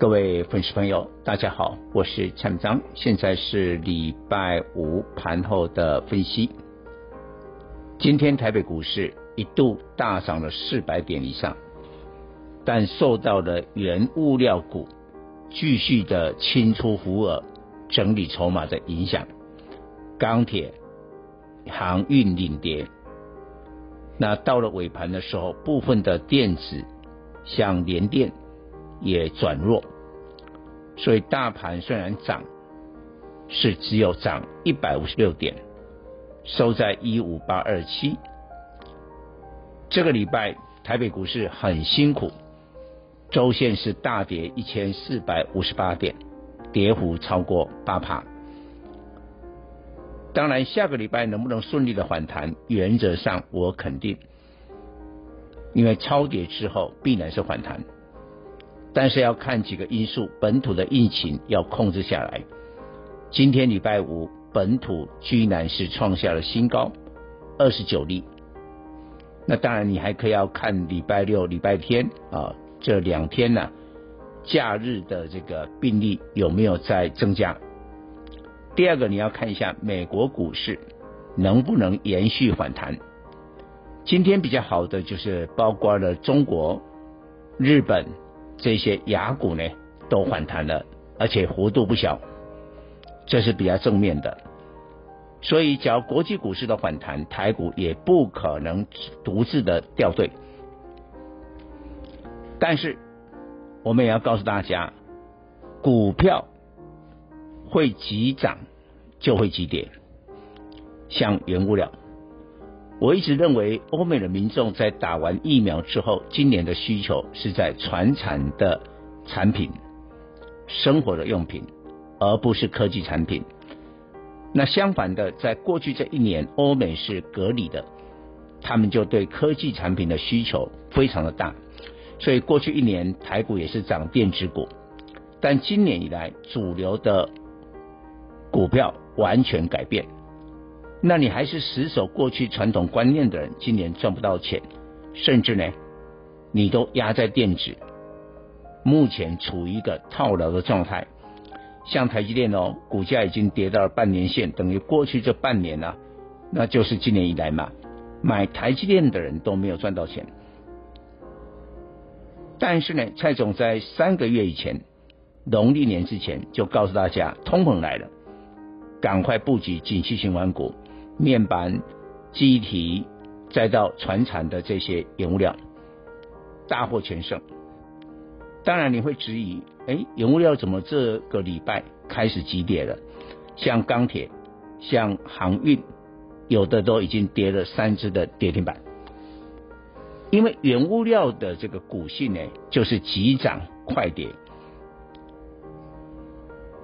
各位粉丝朋友，大家好，我是蔡明彰，现在是礼拜五盘后的分析。今天台北股市一度大涨了四百点以上，但受到了原物料股继续的清出浮额、整理筹码的影响，钢铁、航运领跌。那到了尾盘的时候，部分的电子像联电。也转弱，所以大盘虽然涨，是只有涨一百五十六点，收在一五八二七。这个礼拜台北股市很辛苦，周线是大跌一千四百五十八点，跌幅超过八趴。当然，下个礼拜能不能顺利的反弹，原则上我肯定，因为超跌之后必然是反弹。但是要看几个因素，本土的疫情要控制下来。今天礼拜五，本土居然是创下了新高，二十九例。那当然，你还可以要看礼拜六、礼拜天啊，这两天呢、假日的这个病例有没有在增加？第二个，你要看一下美国股市能不能延续反弹。今天比较好的就是包括了中国、日本。这些亚股呢都反弹了，而且幅度不小，这是比较正面的。所以，只要国际股市的反弹，台股也不可能独自的掉队。但是，我们也要告诉大家，股票会急涨就会急跌，像原物料。我一直认为，欧美的民众在打完疫苗之后，今年的需求是在传产的产品、生活的用品，而不是科技产品。那相反的，在过去这一年，欧美是隔离的，他们就对科技产品的需求非常的大，所以过去一年台股也是涨电子股，但今年以来，主流的股票完全改变。那你还是死守过去传统观念的人，今年赚不到钱，甚至呢，你都压在垫子，目前处于一个套牢的状态。像台积电哦，股价已经跌到了半年线，等于过去这半年呢、啊，那就是今年以来嘛，买台积电的人都没有赚到钱。但是呢，蔡总在三个月以前，农历年之前就告诉大家，通膨来了，赶快布局景气循环股。面板、记忆体，再到传产的这些原物料，大获全胜。当然你会质疑，哎，原物料怎么这个礼拜开始急跌了？像钢铁、像航运，有的都已经跌了三只的跌停板。因为原物料的这个股性呢，就是急涨快跌，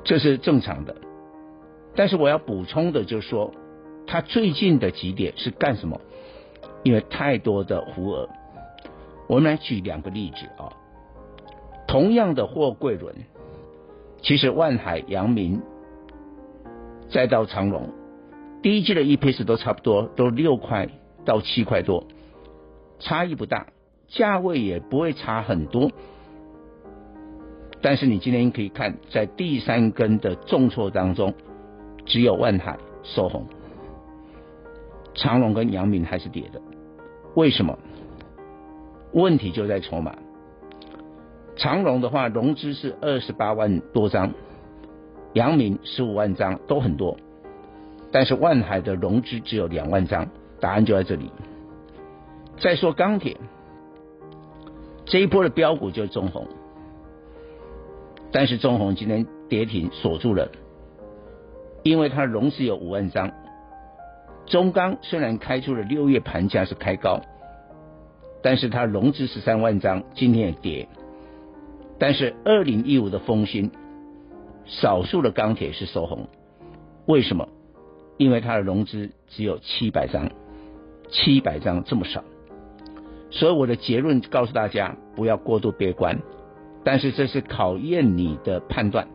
这是正常的。但是我要补充的就是说。它最近的几点是干什么？因为太多的浮额。我们来举两个例子啊。同样的货柜轮，其实万海、阳明再到长隆，第一季的 EPS 都差不多，都六块到七块多，差异不大，价位也不会差很多。但是你今天可以看，在第三根的重挫当中，只有万海收红。长龙跟阳明还是跌的，为什么？问题就在筹码。长龙的话，融资是二十八万多张，阳明十五万张都很多，但是万海的融资只有两万张，答案就在这里。再说钢铁，这一波的标股就是中弘，但是中弘今天跌停锁住了，因为它融资有五万张。中钢虽然开出了六月盘价是开高，但是它融资十三万张，今天也跌。但是二零一五的风兴，少数的钢铁是收红，为什么？因为它的融资只有七百张，七百张这么少。所以我的结论告诉大家，不要过度悲观，但是这是考验你的判断，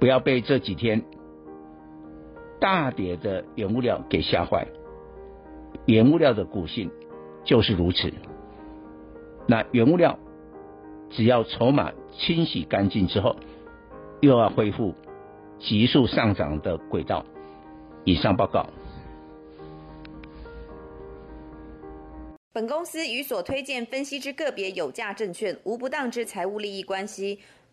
不要被这几天大跌的原物料给吓坏。原物料的股性就是如此。那原物料只要筹码清洗干净之后，又要恢复急速上涨的轨道。以上报告。本公司与所推荐分析之个别有价证券无不当之财务利益关系。